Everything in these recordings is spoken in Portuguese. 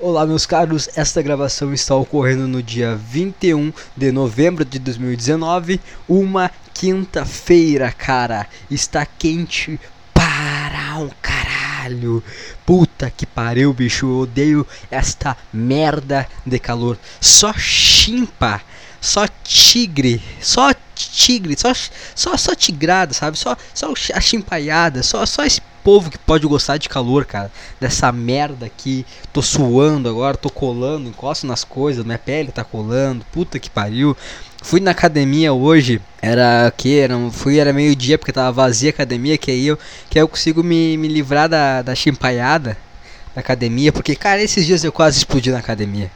Olá, meus caros. Esta gravação está ocorrendo no dia 21 de novembro de 2019, uma quinta-feira, cara. Está quente para um caralho. Puta que pariu, bicho. Eu odeio esta merda de calor. Só chimpa, só tigre, só tigre, só só só tigrada, sabe? Só só a chimpaiada, só só esse povo que pode gostar de calor, cara. Dessa merda aqui. Tô suando agora, tô colando, encosto nas coisas, minha pele tá colando. Puta que pariu. Fui na academia hoje, era que era, fui era meio-dia porque tava vazia a academia, que aí eu que aí eu consigo me, me livrar da da chimpaiada da academia, porque cara, esses dias eu quase explodi na academia.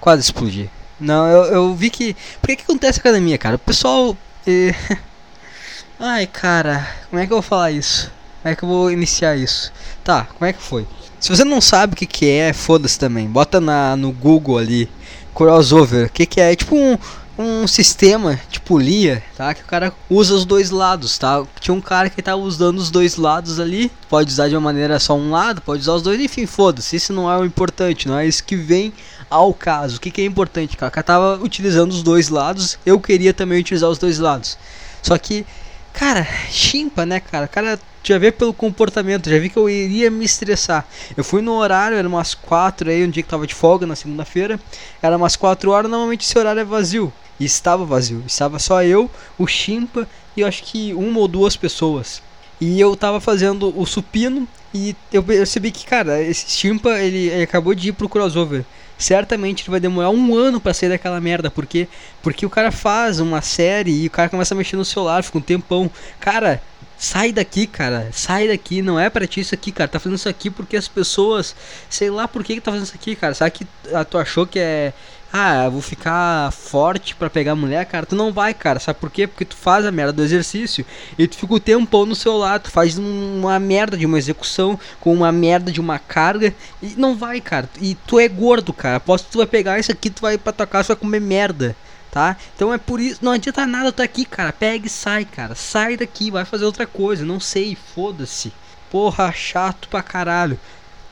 Quase explodi. Não, eu, eu vi que. Por que, que acontece na academia, cara? O pessoal. Eh... Ai, cara, como é que eu vou falar isso? Como é que eu vou iniciar isso? Tá, como é que foi? Se você não sabe o que, que é, foda-se também. Bota na, no Google ali, crossover. O que, que é? É tipo um, um sistema, tipo LIA, tá? Que o cara usa os dois lados, tá? Tinha um cara que tava usando os dois lados ali. Pode usar de uma maneira só um lado, pode usar os dois, enfim, foda-se. Isso não é o importante, não é isso que vem ao caso. O que, que é importante, cara? Tava utilizando os dois lados, eu queria também utilizar os dois lados. Só que, cara, chimpa, né, cara? Cara já vê pelo comportamento, já vi que eu iria me estressar. Eu fui no horário, era umas 4 aí, um dia que tava de folga na segunda-feira, era umas 4 horas, normalmente esse horário é vazio. E estava vazio, estava só eu, o Chimpa e eu acho que uma ou duas pessoas. E eu tava fazendo o supino e eu percebi que, cara, esse Chimpa ele, ele acabou de ir pro crossover certamente ele vai demorar um ano para sair daquela merda. Por quê? Porque o cara faz uma série e o cara começa a mexer no celular, fica um tempão. Cara, sai daqui, cara. Sai daqui. Não é pra ti isso aqui, cara. Tá fazendo isso aqui porque as pessoas. Sei lá por que, que tá fazendo isso aqui, cara. Sabe que tu achou que é ah, vou ficar forte para pegar mulher, cara, tu não vai, cara. Sabe por quê? Porque tu faz a merda do exercício e tu fica o tempão no seu lado, tu faz uma merda de uma execução com uma merda de uma carga e não vai, cara. E tu é gordo, cara. Aposto que tu vai pegar isso aqui, tu vai pra tua casa, vai comer merda. Tá? Então é por isso, não adianta nada tu aqui, cara. Pega e sai, cara. Sai daqui, vai fazer outra coisa. Não sei, foda-se. Porra, chato pra caralho.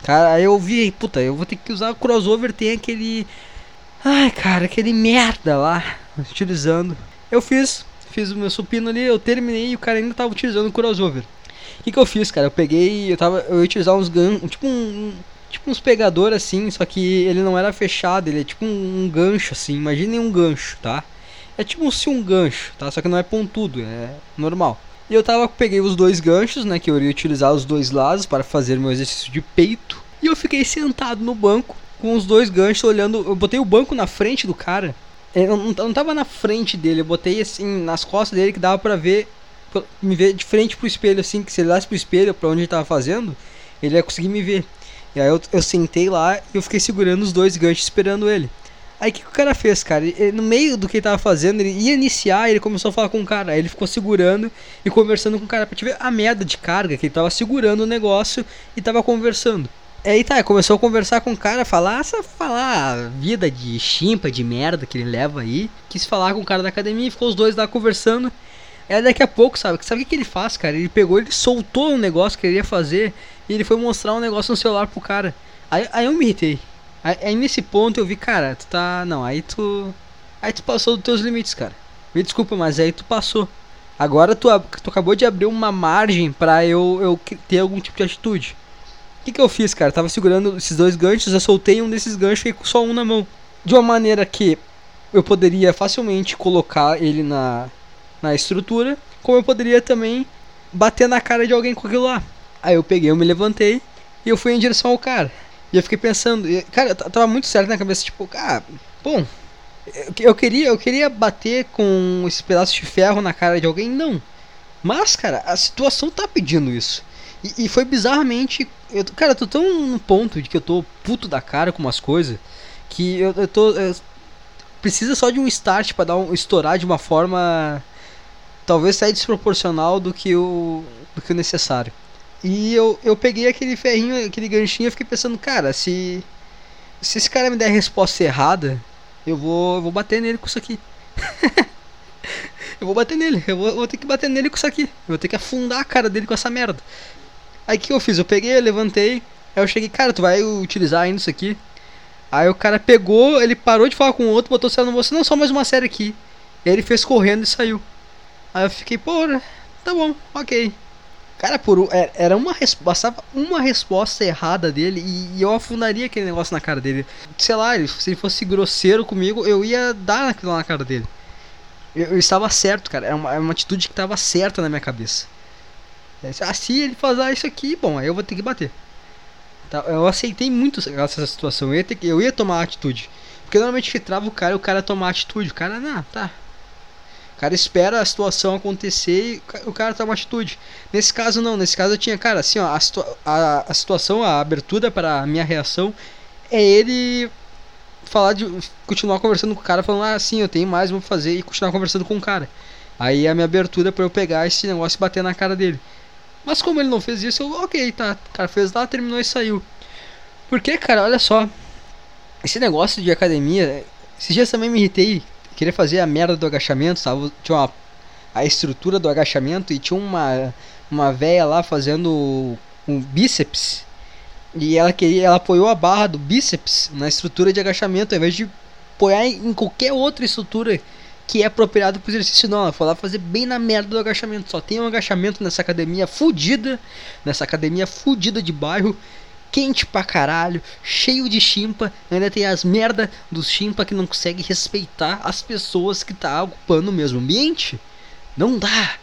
Cara, eu vi, puta, eu vou ter que usar o crossover, tem aquele Ai, cara, aquele merda lá, utilizando. Eu fiz, fiz o meu supino ali, eu terminei e o cara ainda tava utilizando o crossover. O que, que eu fiz, cara? Eu peguei, eu tava, eu ia utilizar uns gan, tipo um, tipo uns pegador assim, só que ele não era fechado, ele é tipo um, um gancho assim, imaginem um gancho, tá? É tipo se um gancho, tá? Só que não é pontudo, é normal. E eu tava, peguei os dois ganchos, né, que eu iria utilizar os dois lados para fazer meu exercício de peito. E eu fiquei sentado no banco, com os dois ganchos olhando. Eu botei o banco na frente do cara. Eu não, não tava na frente dele, eu botei assim nas costas dele que dava pra ver. Me ver de frente pro espelho, assim, que se ele olhasse pro espelho pra onde ele tava fazendo, ele ia conseguir me ver. E aí eu, eu sentei lá e eu fiquei segurando os dois ganchos esperando ele. Aí o que, que, o cara fez, cara? Ele, no meio do que ele tava fazendo, ele ia iniciar ele começou a falar com o cara. Aí ele ficou segurando e conversando com o cara pra te ver a merda de carga que ele tava segurando o negócio e tava conversando. Aí tá, começou a conversar com o cara, falar, essa falar vida de chimpa, de merda que ele leva aí. Quis falar com o cara da academia ficou os dois lá conversando. Aí daqui a pouco, sabe? Sabe o que, que ele faz, cara? Ele pegou, ele soltou um negócio que ele ia fazer e ele foi mostrar um negócio no celular pro cara. Aí, aí eu me irritei. Aí, aí nesse ponto eu vi, cara, tu tá. Não, aí tu. Aí tu passou dos teus limites, cara. Me desculpa, mas aí tu passou. Agora tu, tu acabou de abrir uma margem pra eu, eu ter algum tipo de atitude. O que, que eu fiz, cara? Eu tava segurando esses dois ganchos, eu soltei um desses ganchos e com só um na mão. De uma maneira que eu poderia facilmente colocar ele na, na estrutura, como eu poderia também bater na cara de alguém com aquilo lá. Aí eu peguei, eu me levantei e eu fui em direção ao cara. E eu fiquei pensando, e, cara, eu tava muito certo na cabeça, tipo, ah, bom, eu queria, eu queria bater com esse pedaço de ferro na cara de alguém, não. Mas, cara, a situação tá pedindo isso. E, e foi bizarramente. Eu, cara, eu tô tão no ponto de que eu tô puto da cara com umas coisas que eu, eu tô. Eu, precisa só de um start para dar um estourar de uma forma talvez sair desproporcional do que o do que o necessário. E eu, eu peguei aquele ferrinho, aquele ganchinho e fiquei pensando, cara, se se esse cara me der a resposta errada, eu vou eu vou bater nele com isso aqui. eu vou bater nele, eu vou, vou ter que bater nele com isso aqui. Eu vou ter que afundar a cara dele com essa merda. Aí o que eu fiz? Eu peguei, levantei, aí eu cheguei, cara, tu vai utilizar ainda isso aqui? Aí o cara pegou, ele parou de falar com o outro, botou o celular no bolso, não, só mais uma série aqui. E aí ele fez correndo e saiu. Aí eu fiquei, pô, tá bom, ok. Cara, por, é, era uma bastava uma resposta errada dele e, eu afundaria aquele negócio na cara dele. Sei lá, se ele fosse grosseiro comigo, eu ia dar aquilo na cara dele. Eu, eu estava certo, cara. Era uma, era uma atitude que estava certa na minha cabeça. Ah, se ele fazer isso aqui, bom, aí eu vou ter que bater. Tá, eu aceitei muito essa situação. Eu ia, ter, eu ia tomar atitude. Porque normalmente que trava o cara, o cara tomar atitude. O cara, não, tá, o cara espera a situação acontecer e o cara toma atitude. Nesse caso, não. Nesse caso, eu tinha, cara, assim, ó, a, a, a situação, a abertura para a minha reação é ele falar de. continuar conversando com o cara, falando, ah, sim, eu tenho mais, vou fazer, e continuar conversando com o cara. Aí a minha abertura para eu pegar esse negócio e bater na cara dele. Mas como ele não fez isso, eu, ok, tá, o cara fez lá, terminou e saiu. Porque, cara, olha só. Esse negócio de academia, esses dias também me irritei queria fazer a merda do agachamento, sabe? Tinha uma, a estrutura do agachamento e tinha uma, uma véia lá fazendo um bíceps. E ela queria, ela apoiou a barra do bíceps na estrutura de agachamento, ao invés de apoiar em, qualquer outra estrutura que é apropriado para o exercício, não. Ela foi lá fazer bem na merda do agachamento. Só tem um agachamento nessa academia fudida, nessa academia fudida de bairro quente pra caralho, cheio de chimpa, ainda tem as merda dos chimpa que não consegue respeitar as pessoas que tá ocupando o mesmo ambiente. Não dá.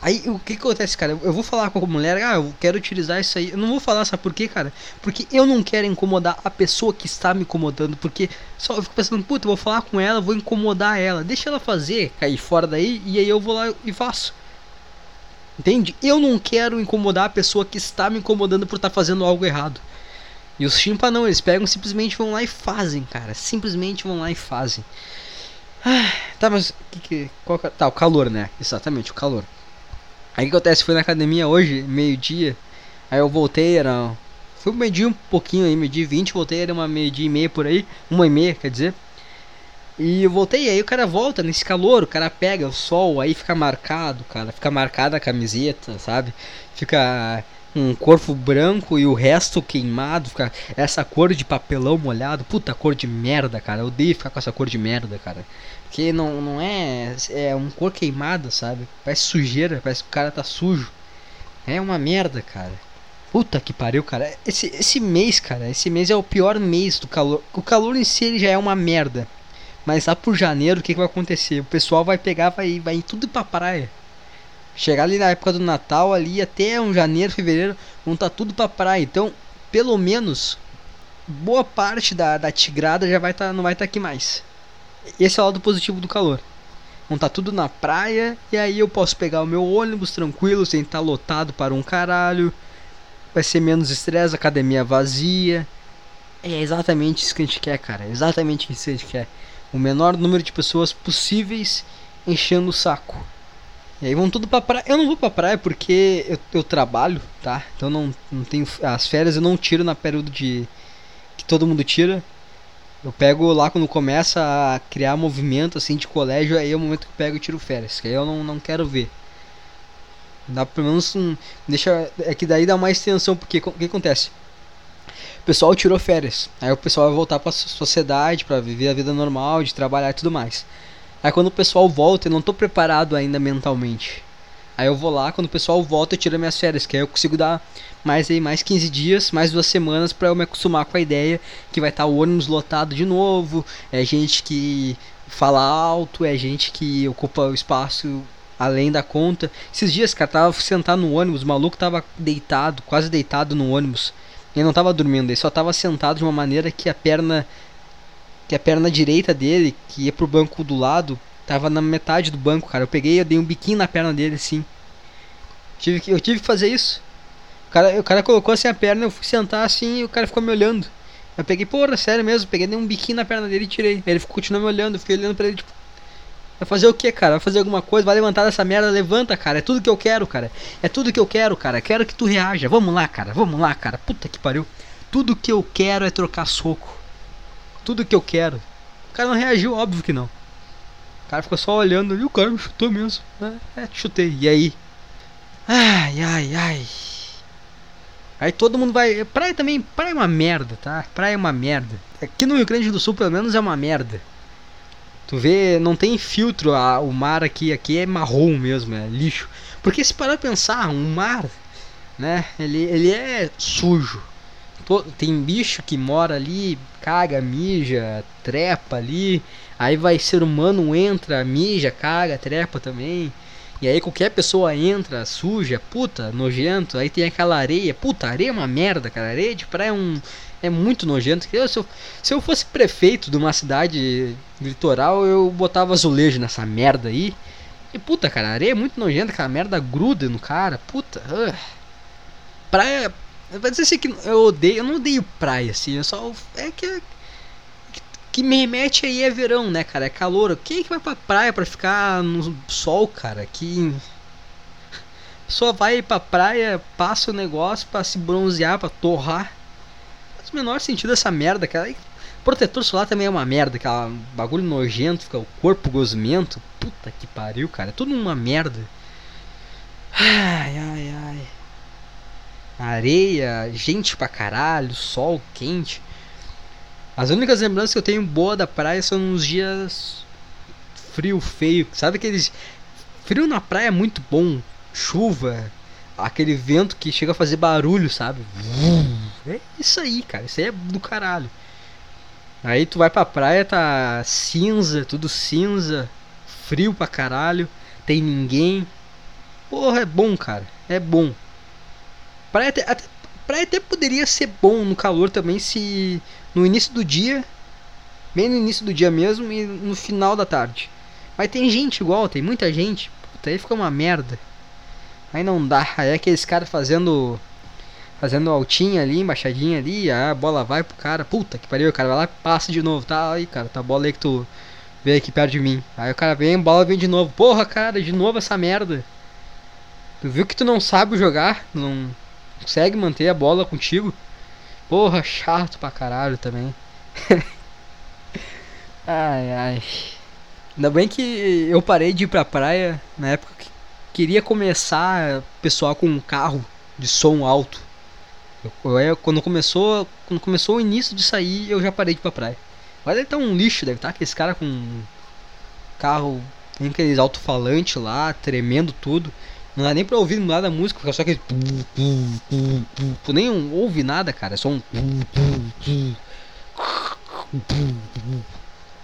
Aí o que, acontece, cara? Eu vou falar com a mulher, ah, eu quero utilizar isso aí. Eu não vou falar, sabe por quê, cara? Porque eu não quero incomodar a pessoa que está me incomodando. Porque só eu fico pensando, puta, eu vou falar com ela, vou incomodar ela. Deixa ela fazer, cair fora daí, e aí eu vou lá e faço. Entende? Eu não quero incomodar a pessoa que está me incomodando por estar tá fazendo algo errado. E os chimpa não, eles pegam simplesmente vão lá e fazem, cara. Simplesmente vão lá e fazem. Ah, tá, mas que, que, qual, tá, o calor, né? Exatamente, o calor. Aí o que acontece? Fui na academia hoje, meio-dia. Aí eu voltei, era. Fui meio-dia um pouquinho aí, meio-dia 20, voltei, era uma meio-dia e meia por aí. Uma e meia, quer dizer. E eu voltei, aí o cara volta nesse calor, o cara pega o sol, aí fica marcado, cara. Fica marcada a camiseta, sabe? Fica um corpo branco e o resto queimado, fica essa cor de papelão molhado. Puta cor de merda, cara. Eu odeio ficar com essa cor de merda, cara. Porque não, não é. É um cor queimada, sabe? Parece sujeira, parece que o cara tá sujo. É uma merda, cara. Puta que pariu, cara. Esse, esse mês, cara, esse mês é o pior mês do calor. O calor em si ele já é uma merda. Mas lá por janeiro, o que, que vai acontecer? O pessoal vai pegar, vai, vai tudo pra praia. Chegar ali na época do Natal, ali até um janeiro, fevereiro, vão estar tá tudo pra praia. Então, pelo menos, boa parte da, da tigrada já vai tá, não vai estar tá aqui mais. Esse é o lado positivo do calor. Estar tá tudo na praia, e aí eu posso pegar o meu ônibus tranquilo, sem estar tá lotado para um caralho. Vai ser menos estresse, academia vazia. É exatamente isso que a gente quer, cara. É exatamente isso que a gente quer o menor número de pessoas possíveis enchendo o saco. E aí vão tudo pra praia. Eu não vou pra praia porque eu, eu trabalho, tá? Então não, não tenho. As férias eu não tiro na período de. que todo mundo tira. Eu pego lá quando começa a criar movimento assim de colégio, aí é o momento que eu pego e tiro férias. Que aí eu não, não quero ver. Dá pelo menos um. Deixa. É que daí dá mais tensão, porque o que acontece? pessoal tirou férias. Aí o pessoal vai voltar para a sociedade, para viver a vida normal, de trabalhar e tudo mais. Aí quando o pessoal volta, eu não tô preparado ainda mentalmente. Aí eu vou lá, quando o pessoal volta, eu tiro minhas férias, que aí eu consigo dar mais aí mais 15 dias, mais duas semanas para eu me acostumar com a ideia que vai estar tá o ônibus lotado de novo, é gente que fala alto, é gente que ocupa o espaço além da conta. Esses dias, cara, tava sentado no ônibus, o maluco tava deitado, quase deitado no ônibus. Ele não estava dormindo, ele só estava sentado de uma maneira que a perna que a perna direita dele, que ia pro banco do lado, tava na metade do banco, cara. Eu peguei, eu dei um biquinho na perna dele assim. Tive que, eu tive que fazer isso. O cara, o cara colocou assim a perna, eu fui sentar assim e o cara ficou me olhando. Eu peguei, porra, sério mesmo, peguei dei um biquinho na perna dele e tirei. Ele continuou me olhando, eu fiquei olhando pra ele, tipo, Vai fazer o que, cara? Vai fazer alguma coisa? Vai levantar dessa merda? Levanta, cara. É tudo que eu quero, cara. É tudo que eu quero, cara. Quero que tu reaja. Vamos lá, cara. Vamos lá, cara. Puta que pariu. Tudo que eu quero é trocar soco. Tudo que eu quero. O cara não reagiu, óbvio que não. O cara ficou só olhando ali. O cara me chutou mesmo. É, é chutei. E aí? Ai, ai, ai. Aí todo mundo vai. Praia também. Praia é uma merda, tá? Praia é uma merda. Aqui no Rio Grande do Sul, pelo menos, é uma merda. Tu vê, não tem filtro. A, o mar aqui, aqui é marrom mesmo, é lixo. Porque se parar pra pensar, um mar, né? Ele, ele é sujo. Tem bicho que mora ali, caga, mija, trepa ali. Aí vai ser humano, entra, mija, caga, trepa também. E aí qualquer pessoa entra, suja, puta, nojento. Aí tem aquela areia. Puta, areia é uma merda, cara. Areia de praia é um. É muito nojento. Eu, se, eu, se eu fosse prefeito de uma cidade litoral, eu botava azulejo nessa merda aí. E puta, cara, areia é muito nojenta, aquela merda gruda no cara. Puta. Uh. Praia. Vai dizer assim que eu odeio. Eu não odeio praia, assim. Eu só. É que que me remete aí é verão, né, cara? É calor. Quem é que vai pra praia pra ficar no sol, cara? Que. Só vai pra praia, passa o negócio pra se bronzear, pra torrar. Faz o menor sentido essa merda, cara. Protetor solar também é uma merda, aquela bagulho nojento, fica o corpo gosmento. Puta que pariu, cara. É tudo uma merda. Ai, ai, ai. Areia, gente pra caralho, sol quente. As únicas lembranças que eu tenho boa da praia são nos dias frio, feio. Sabe aqueles. Frio na praia é muito bom. Chuva, aquele vento que chega a fazer barulho, sabe? É isso aí, cara. Isso aí é do caralho. Aí tu vai pra praia, tá cinza, tudo cinza, frio pra caralho, tem ninguém. Porra, é bom, cara. É bom. Praia até, até, praia até poderia ser bom no calor também se no início do dia, bem no início do dia mesmo e no final da tarde. Mas tem gente igual, tem muita gente. Puta, aí fica uma merda. Aí não dá. Aí é aqueles caras fazendo. Fazendo altinha ali, embaixadinha ali, a bola vai pro cara. Puta que pariu, o cara vai lá e passa de novo. Tá aí, cara, tá a bola aí que tu veio aqui perto de mim. Aí o cara vem, a bola vem de novo. Porra, cara, de novo essa merda. Tu viu que tu não sabe jogar? Não consegue manter a bola contigo? Porra, chato pra caralho também. ai, ai. Ainda bem que eu parei de ir pra praia na época que queria começar pessoal com um carro de som alto. Eu, eu, quando começou, quando começou o início de sair, eu já parei de ir pra praia. Agora deve estar um lixo, deve estar aqueles cara com carro, tem aqueles alto-falante lá, tremendo tudo. Não dá nem pra ouvir nada da música, fica só aquele. Tu nem ouve nada, cara. É só um. Não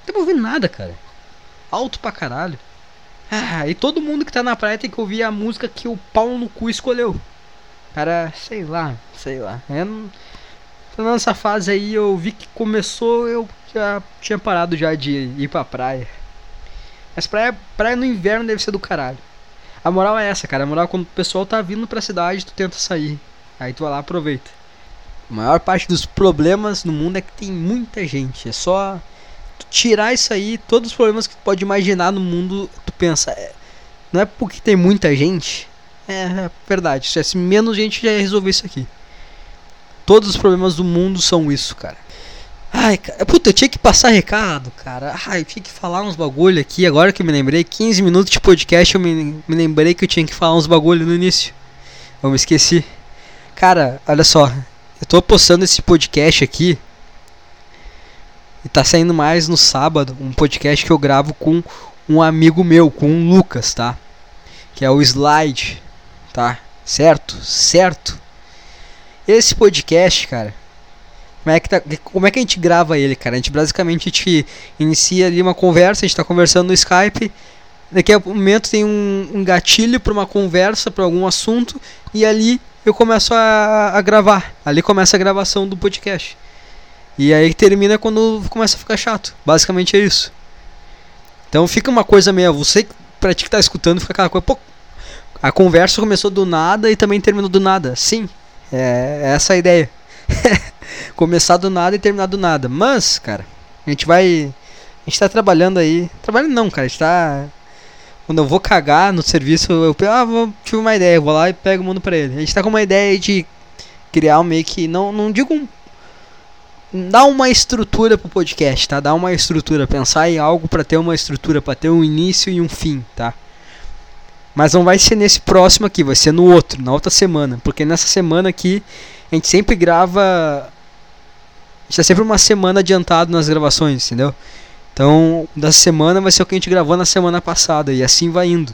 dá pra ouvir nada, cara. Alto pra caralho. Ah, e todo mundo que tá na praia tem que ouvir a música que o pau no cu escolheu. Cara, sei lá, sei lá. Eu não... Nessa fase aí eu vi que começou, eu já tinha parado já de ir pra praia. Mas praia, praia no inverno deve ser do caralho. A moral é essa, cara. A moral é quando o pessoal tá vindo pra cidade, tu tenta sair. Aí tu vai lá aproveita. A maior parte dos problemas no mundo é que tem muita gente. É só tirar isso aí, todos os problemas que tu pode imaginar no mundo, tu pensa, é, não é porque tem muita gente. É, é verdade. Se menos gente já resolver isso aqui. Todos os problemas do mundo são isso, cara. Ai, cara, puta, eu tinha que passar recado, cara. Ai, eu tinha que falar uns bagulho aqui. Agora que eu me lembrei, 15 minutos de podcast, eu me, me lembrei que eu tinha que falar uns bagulho no início. Eu me esqueci. Cara, olha só. Eu tô postando esse podcast aqui. E tá saindo mais no sábado. Um podcast que eu gravo com um amigo meu, com o Lucas, tá? Que é o Slide, tá? Certo? Certo? Esse podcast, cara como é, que tá, como é que a gente grava ele, cara? A gente basicamente a gente inicia ali uma conversa, a gente tá conversando no Skype. Daqui a um momento tem um, um gatilho para uma conversa, para algum assunto, e ali eu começo a, a, gravar. Ali começa a gravação do podcast. E aí termina quando começa a ficar chato. Basicamente é isso. Então fica uma coisa meio. Você, pra ti que tá escutando, fica aquela coisa. Pô, a conversa começou do nada e também terminou do nada. Sim, é, é essa a ideia. começar do nada e terminar do nada. Mas, cara, a gente vai. A gente tá trabalhando aí. Trabalhando não, cara. A gente tá. Quando eu vou cagar no serviço, eu ah, vou, tive uma ideia, vou lá e pego o mundo pra ele. A gente tá com uma ideia de criar um meio que. Não, não digo um. Dar uma estrutura pro podcast, tá? Dar uma estrutura. Pensar em algo para ter uma estrutura, para ter um início e um fim, tá? Mas não vai ser nesse próximo aqui, vai ser no outro, na outra semana. Porque nessa semana aqui a gente sempre grava. Gente tá sempre uma semana adiantado nas gravações, entendeu? Então, da semana vai ser o que a gente gravou na semana passada, e assim vai indo.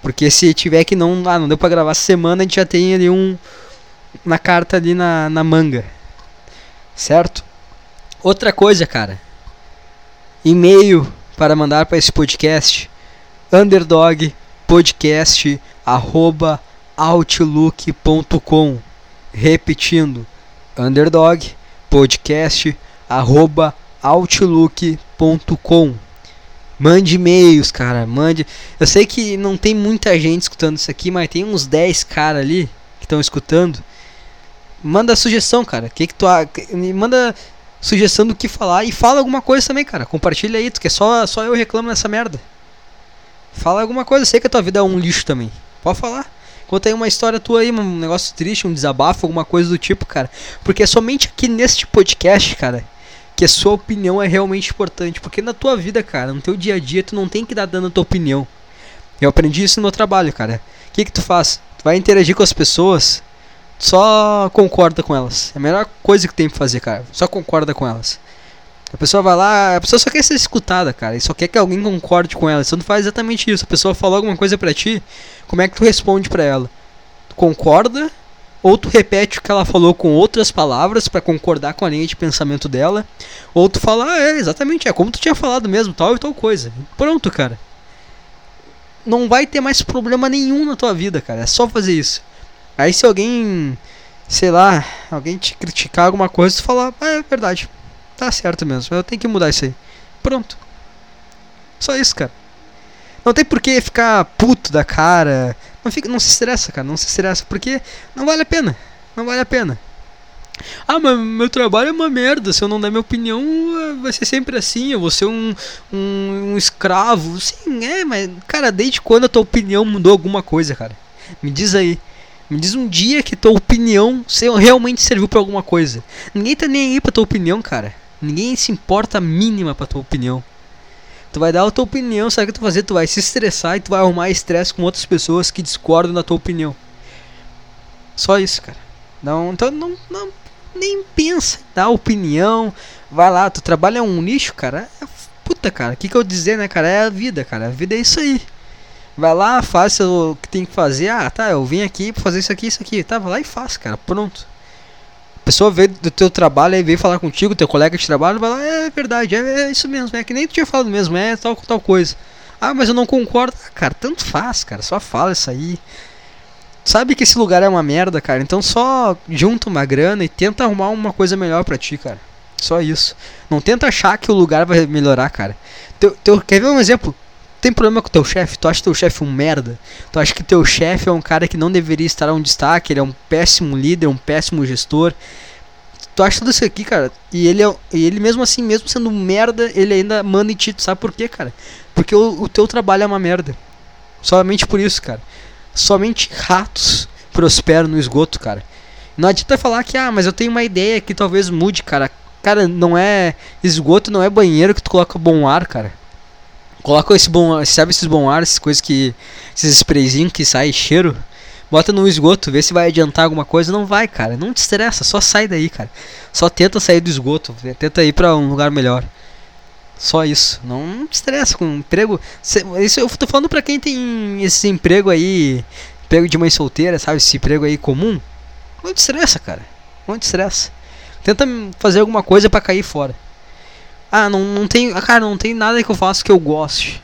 Porque se tiver que não. Ah, não deu pra gravar semana, a gente já tem ali um. Na carta ali na, na manga. Certo? Outra coisa, cara. E-mail para mandar para esse podcast. Underdog podcast arroba outlook.com repetindo underdog podcast arroba outlook.com mande e-mails cara mande. Eu sei que não tem muita gente escutando isso aqui mas tem uns 10 cara ali que estão escutando. Manda sugestão cara que que tu manda sugestão do que falar e fala alguma coisa também cara. Compartilha aí tu que é só só eu reclamo nessa merda. Fala alguma coisa, sei que a tua vida é um lixo também. Pode falar. Conta aí uma história tua aí, um negócio triste, um desabafo, alguma coisa do tipo, cara. Porque é somente aqui neste podcast, cara, que a sua opinião é realmente importante. Porque na tua vida, cara, no teu dia a dia, tu não tem que dar dando a tua opinião. Eu aprendi isso no meu trabalho, cara. O que que tu faz? Tu vai interagir com as pessoas, só concorda com elas. É a melhor coisa que tem pra fazer, cara. Só concorda com elas. A pessoa vai lá, a pessoa só quer ser escutada, cara, e só quer que alguém concorde com ela. Você não faz exatamente isso. A pessoa falou alguma coisa pra ti, como é que tu responde pra ela? Tu concorda? Ou tu repete o que ela falou com outras palavras para concordar com a linha de pensamento dela? Ou tu fala, ah, é, exatamente, é como tu tinha falado mesmo, tal e tal coisa. Pronto, cara. Não vai ter mais problema nenhum na tua vida, cara. É só fazer isso. Aí se alguém, sei lá, alguém te criticar alguma coisa, tu fala, ah, é verdade Tá certo mesmo, eu tenho que mudar isso aí. Pronto. Só isso, cara. Não tem por que ficar puto da cara. Não, fica, não se estressa, cara. Não se estressa. Porque não vale a pena. Não vale a pena. Ah, mas meu trabalho é uma merda. Se eu não der minha opinião, vai ser sempre assim. Eu vou ser um, um, um escravo. Sim, é, mas, cara, desde quando a tua opinião mudou alguma coisa, cara? Me diz aí. Me diz um dia que tua opinião realmente serviu para alguma coisa. Ninguém tá nem aí pra tua opinião, cara. Ninguém se importa a mínima pra tua opinião. Tu vai dar a tua opinião, sabe o que tu fazer? Tu vai se estressar e tu vai arrumar estresse com outras pessoas que discordam da tua opinião. Só isso, cara. Não, então não, não nem pensa, dá opinião, vai lá, tu trabalha um nicho, cara. É, puta, cara, o que, que eu dizer, né, cara? É a vida, cara. A vida é isso aí. Vai lá, faz o que tem que fazer. Ah, tá, eu vim aqui pra fazer isso aqui, isso aqui. Tá, vai lá e faz, cara. Pronto pessoa veio do teu trabalho e veio falar contigo, teu colega de trabalho, vai lá, é verdade, é, é, isso mesmo, é que nem tu tinha falado mesmo, é tal, tal coisa. Ah, mas eu não concordo. Ah, cara, tanto faz, cara, só fala isso aí. Sabe que esse lugar é uma merda, cara, então só junta uma grana e tenta arrumar uma coisa melhor pra ti, cara. Só isso. Não tenta achar que o lugar vai melhorar, cara. Teu, teu, quer ver um exemplo? Tem problema com teu chefe? Tu acha teu chefe um merda? Tu acha que teu chefe é um cara que não deveria estar onde está, que ele é um péssimo líder, um péssimo gestor? Tu acha tudo isso aqui, cara? E ele, é, e ele mesmo assim, mesmo sendo um merda, ele ainda manda em ti. Sabe por quê, cara? Porque o, o teu trabalho é uma merda. Somente por isso, cara. Somente ratos prosperam no esgoto, cara. Não adianta falar que, ah, mas eu tenho uma ideia que talvez mude, cara. Cara, não é esgoto, não é banheiro que tu coloca bom ar, cara. Coloca esse bom, sabe esses bom ar, essas coisas que esses sprayzinhos que sai cheiro, bota no esgoto, vê se vai adiantar alguma coisa, não vai, cara. Não te estressa, só sai daí, cara. Só tenta sair do esgoto, tenta ir para um lugar melhor. Só isso. Não, não te estressa com emprego. Isso eu tô falando pra quem tem esse emprego aí, emprego de mãe solteira, sabe? Esse emprego aí comum. Não te estressa, cara. Não te estressa. Tenta fazer alguma coisa para cair fora. Ah, não, não tem. Cara, não tem nada que eu faço que eu goste.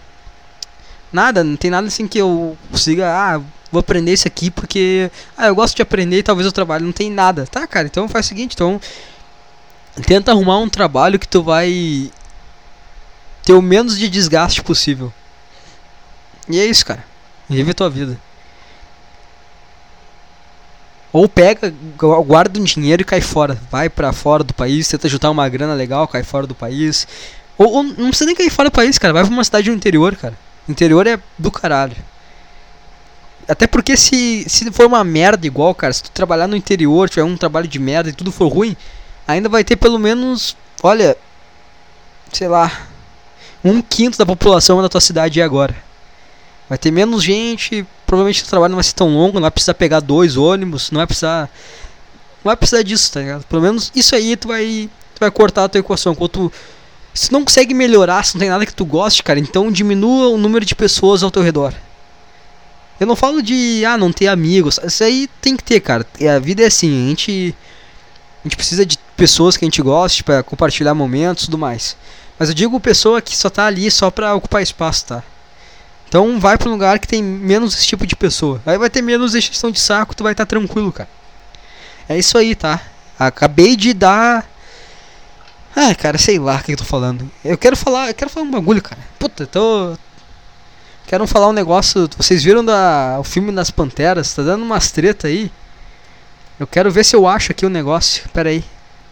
Nada, não tem nada assim que eu consiga. Ah, vou aprender isso aqui porque. Ah, eu gosto de aprender e talvez eu trabalhe. Não tem nada. Tá, cara, então faz o seguinte, então. Tenta arrumar um trabalho que tu vai ter o menos de desgaste possível. E é isso, cara. Vive a tua vida. Ou pega, guarda um dinheiro e cai fora. Vai para fora do país, tenta juntar uma grana legal, cai fora do país. Ou, ou, não precisa nem cair fora do país, cara. Vai pra uma cidade do interior, cara. O interior é do caralho. Até porque se, se for uma merda igual, cara, se tu trabalhar no interior, tiver um trabalho de merda e tudo for ruim, ainda vai ter pelo menos, olha, sei lá, um quinto da população da tua cidade agora. Vai ter menos gente, provavelmente o trabalho não vai ser tão longo, não vai precisar pegar dois ônibus, não vai precisar Não vai precisar disso, tá ligado? Pelo menos isso aí tu vai, tu vai cortar a tua equação. Tu, se tu não consegue melhorar, se não tem nada que tu goste, cara, então diminua o número de pessoas ao teu redor. Eu não falo de, ah, não ter amigos. Isso aí tem que ter, cara. A vida é assim, a gente a gente precisa de pessoas que a gente goste para compartilhar momentos e tudo mais. Mas eu digo pessoa que só tá ali só pra ocupar espaço, tá? Então vai pra um lugar que tem menos esse tipo de pessoa. Aí vai ter menos exceção de saco, tu vai estar tá tranquilo, cara. É isso aí, tá? Acabei de dar. Ah, cara, sei lá o que eu tô falando. Eu quero falar, eu quero falar um bagulho, cara. Puta, tô. Quero falar um negócio. Vocês viram da, o filme das Panteras? Tá dando umas treta aí. Eu quero ver se eu acho aqui o negócio. Pera aí.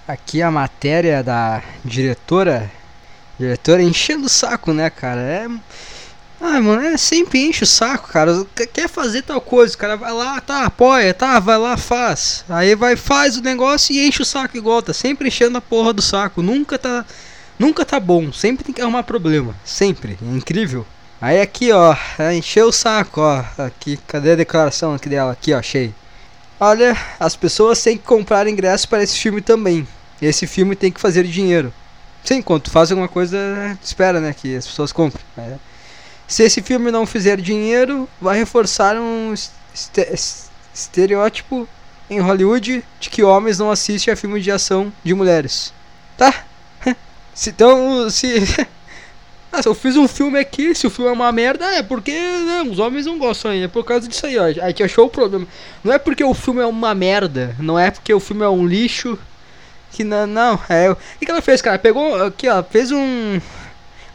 Aqui a matéria da diretora Diretor enchendo o saco, né, cara? É. Ah, mano, é sempre enche o saco, cara. Quer fazer tal coisa, cara vai lá, tá, apoia, tá, vai lá, faz. Aí vai, faz o negócio e enche o saco igual, tá sempre enchendo a porra do saco. Nunca tá. Nunca tá bom, sempre tem que arrumar problema. Sempre. É incrível. Aí aqui, ó, é, encheu o saco, ó. Aqui, cadê a declaração aqui dela? Aqui, ó, achei. Olha, as pessoas têm que comprar ingresso para esse filme também. Esse filme tem que fazer dinheiro. Sim, quando tu faz alguma coisa, espera, né, que as pessoas comprem. Né? Se esse filme não fizer dinheiro, vai reforçar um estereótipo em Hollywood de que homens não assistem a filmes de ação de mulheres. Tá? Então, se... ah, se eu fiz um filme aqui, se o filme é uma merda, é porque né, os homens não gostam ainda. É por causa disso aí, ó. A gente achou o problema. Não é porque o filme é uma merda, não é porque o filme é um lixo que não, não é. O que, que ela fez, cara? Pegou aqui, ó, fez um.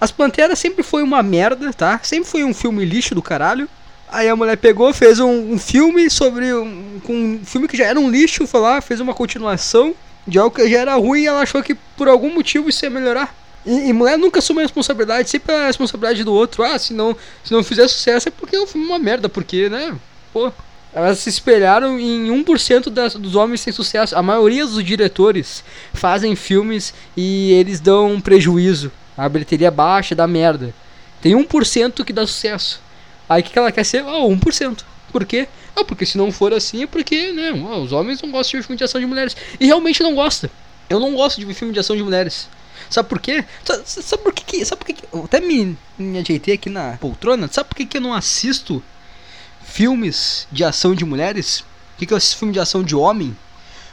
As Panteras sempre foi uma merda, tá? Sempre foi um filme lixo do caralho. Aí a mulher pegou, fez um, um filme sobre. Um, um, filme que já era um lixo, foi lá, fez uma continuação de algo que já era ruim e ela achou que por algum motivo isso ia melhorar. E, e mulher nunca assume a responsabilidade, sempre a responsabilidade do outro. Ah, se não, se não fizer sucesso é porque o filme é uma merda, porque, né? Pô. Elas se espelharam em 1% das, dos homens sem sucesso. A maioria dos diretores fazem filmes e eles dão um prejuízo. A bilheteria baixa dá merda. Tem 1% que dá sucesso. Aí o que, que ela quer ser? Oh, 1%. Por quê? Ah, porque se não for assim é porque, né, os homens não gostam de filme de ação de mulheres. E realmente não gosta. Eu não gosto de filme de ação de mulheres. Sabe por quê? Sabe, sabe por que, sabe por que, eu até me, me ajeitei aqui na poltrona. Sabe por que, que eu não assisto filmes de ação de mulheres? Por que, que eu assisto filme de ação de homem?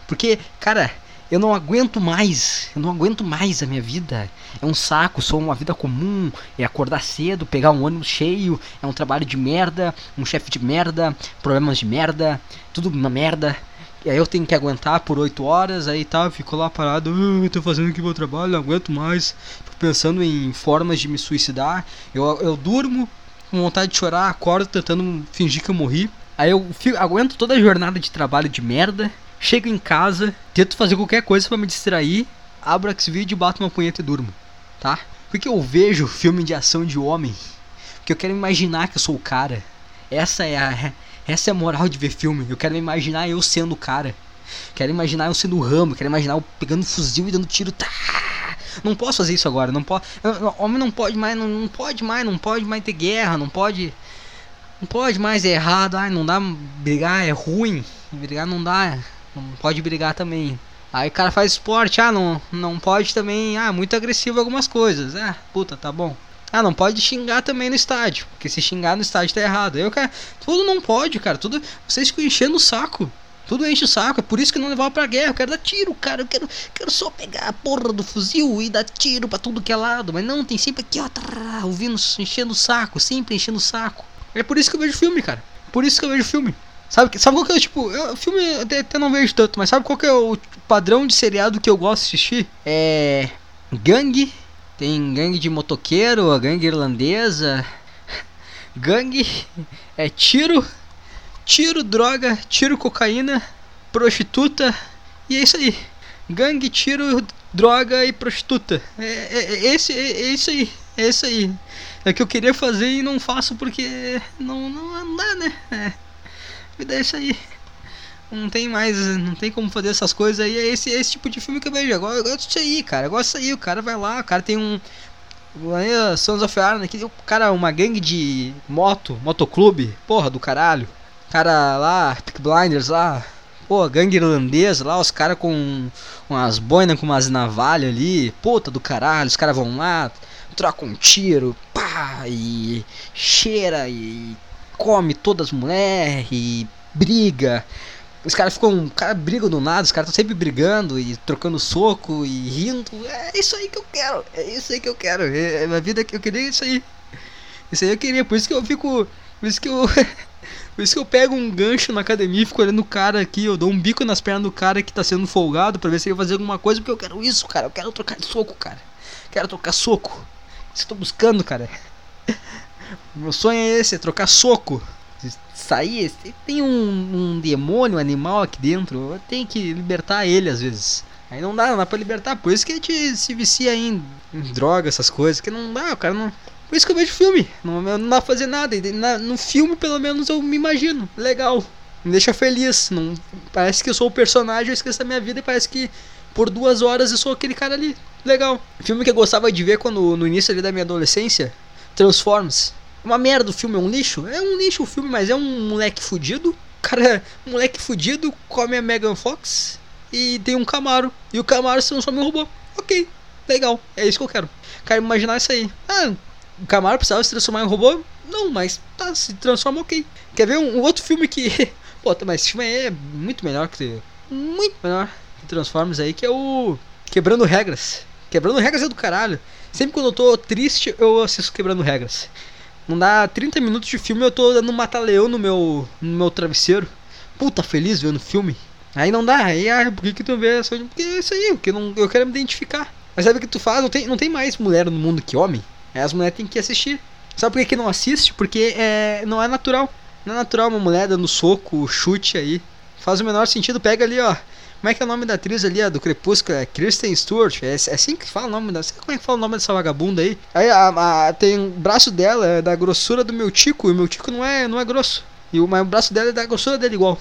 Porque, cara, eu não aguento mais. Eu não aguento mais a minha vida. É um saco, sou uma vida comum. É acordar cedo, pegar um ônibus cheio. É um trabalho de merda, um chefe de merda, problemas de merda, tudo uma merda. E aí eu tenho que aguentar por 8 horas, aí tá, eu fico lá parado, uh, tô fazendo aqui meu trabalho, não aguento mais. Fico pensando em formas de me suicidar. Eu, eu durmo, com vontade de chorar, acordo tentando fingir que eu morri. Aí eu fico, aguento toda a jornada de trabalho de merda. Chego em casa, tento fazer qualquer coisa para me distrair, abro o Xvideo, bato uma punheta e durmo, tá? Porque eu vejo filme de ação de homem, porque eu quero imaginar que eu sou o cara. Essa é a essa é a moral de ver filme. Eu quero imaginar eu sendo o cara. Quero imaginar eu sendo o Rambo, quero imaginar eu pegando fuzil e dando tiro. Tá, não posso fazer isso agora, não pode. Homem não pode mais, não, não pode mais, não pode mais ter guerra, não pode. Não pode mais, é errado, ai, não dá brigar, é ruim. Brigar não dá, não pode brigar também. Aí o cara faz esporte, ah, não, não pode também, ah, muito agressivo algumas coisas. Ah, puta, tá bom. Ah, não pode xingar também no estádio, porque se xingar no estádio tá errado. Eu, cara, tudo não pode, cara, tudo, vocês ficam enchendo o saco. Tudo enche o saco, é por isso que não levava pra guerra. Eu quero dar tiro, cara. Eu quero, quero só pegar a porra do fuzil e dar tiro pra tudo que é lado. Mas não, tem sempre aqui, ó, trrr, ouvindo, enchendo o saco, sempre enchendo o saco. É por isso que eu vejo filme, cara. Por isso que eu vejo filme. Sabe, sabe qual que é o tipo. Eu, filme até, até não vejo tanto, mas sabe qual que é o padrão de seriado que eu gosto de assistir? É. Gangue. Tem gangue de motoqueiro, a gangue irlandesa. Gangue. É tiro tiro, droga, tiro, cocaína, prostituta e é isso aí. Gangue, tiro, droga e prostituta. É, é, é esse, é, é, isso aí, é isso aí. É que eu queria fazer e não faço porque não, não, não dá, né? É. Me isso aí. Não tem mais, não tem como fazer essas coisas aí. É esse, é esse tipo de filme que eu vejo. Agora eu gosto disso aí, cara. Eu gosto disso aí. O cara vai lá, o cara tem um. Sons of Anarchy, o cara, uma gangue de moto, motoclube, porra do caralho cara lá, Pick Blinders lá, Pô, gangue irlandesa lá, os caras com umas boinas com umas navalhas ali. Puta do caralho, os caras vão lá, trocam um tiro, pá, e cheira e come todas as mulheres briga. Os caras ficam. cara brigam do nada, os caras estão sempre brigando e trocando soco e rindo. É isso aí que eu quero. É isso aí que eu quero. É, a vida que eu queria é isso aí. Isso aí eu queria. Por isso que eu fico. Por isso que eu. por isso que eu pego um gancho na academia e fico olhando o cara aqui. Eu dou um bico nas pernas do cara que tá sendo folgado pra ver se ele vai fazer alguma coisa. Porque eu quero isso, cara. Eu quero trocar soco, cara. Quero trocar soco. Isso que eu tô buscando, cara. Meu sonho é esse, é trocar soco sair, tem um, um, demônio animal aqui dentro, tem que libertar ele às vezes. Aí não dá, não dá pra libertar, por isso que a gente se vicia em, em droga, essas coisas, que não dá, o cara não. Por isso que eu vejo filme, não, não dá pra fazer nada. Na, no filme, pelo menos, eu me imagino, legal, me deixa feliz. Não, parece que eu sou o personagem, eu esqueço da minha vida e parece que por duas horas eu sou aquele cara ali. Legal. Filme que eu gostava de ver quando no início ali da minha adolescência, Transformers. Uma merda o filme, é um lixo? É um lixo o filme, mas é um moleque fudido. Cara, um moleque fudido come a Megan Fox e tem um Camaro. E o Camaro se transforma em um robô. Ok, legal, é isso que eu quero. Quero imaginar isso aí. Ah, o Camaro precisava se transformar em um robô? Não, mas tá, se transforma ok. Quer ver um, um outro filme que. Pô, tá, mas esse filme é muito melhor que. Muito melhor que Transformers aí, que é o. Quebrando Regras. Quebrando Regras é do caralho. Sempre quando eu tô triste, eu assisto Quebrando Regras. Não dá 30 minutos de filme eu tô dando mata-leão no meu, no meu travesseiro. Puta, feliz vendo filme. Aí não dá, aí ah, por que, que tu vê essa. Porque é isso aí, porque não, eu quero me identificar. Mas sabe o que tu faz? Não tem, não tem mais mulher no mundo que homem. É, as mulheres têm que assistir. Sabe por que, que não assiste? Porque é, não é natural. Não é natural uma mulher dando soco, chute aí. Faz o menor sentido. Pega ali, ó. Como é que é o nome da atriz ali, a do Crepúsculo? É Kristen Stewart. É, é assim que fala o nome. Sei como é que fala o nome dessa vagabunda aí. Aí a, a, tem o braço dela é da grossura do meu tico. E o meu tico não é, não é grosso. E o, mas o braço dela é da grossura dele igual.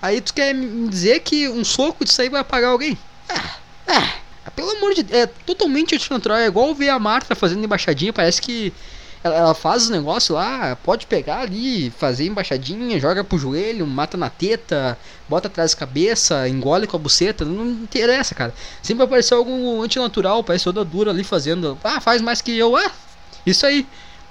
Aí tu quer me dizer que um soco disso aí vai apagar alguém? Ah, ah, pelo amor de Deus. É totalmente antinatural. É igual ver a Marta fazendo embaixadinha. Parece que ela, ela faz os negócios lá, pode pegar ali, fazer embaixadinha, joga pro joelho, mata na teta, bota atrás da cabeça, engole com a buceta, não interessa, cara. Sempre apareceu algo antinatural, parece toda dura ali fazendo. Ah, faz mais que eu, ah, isso aí.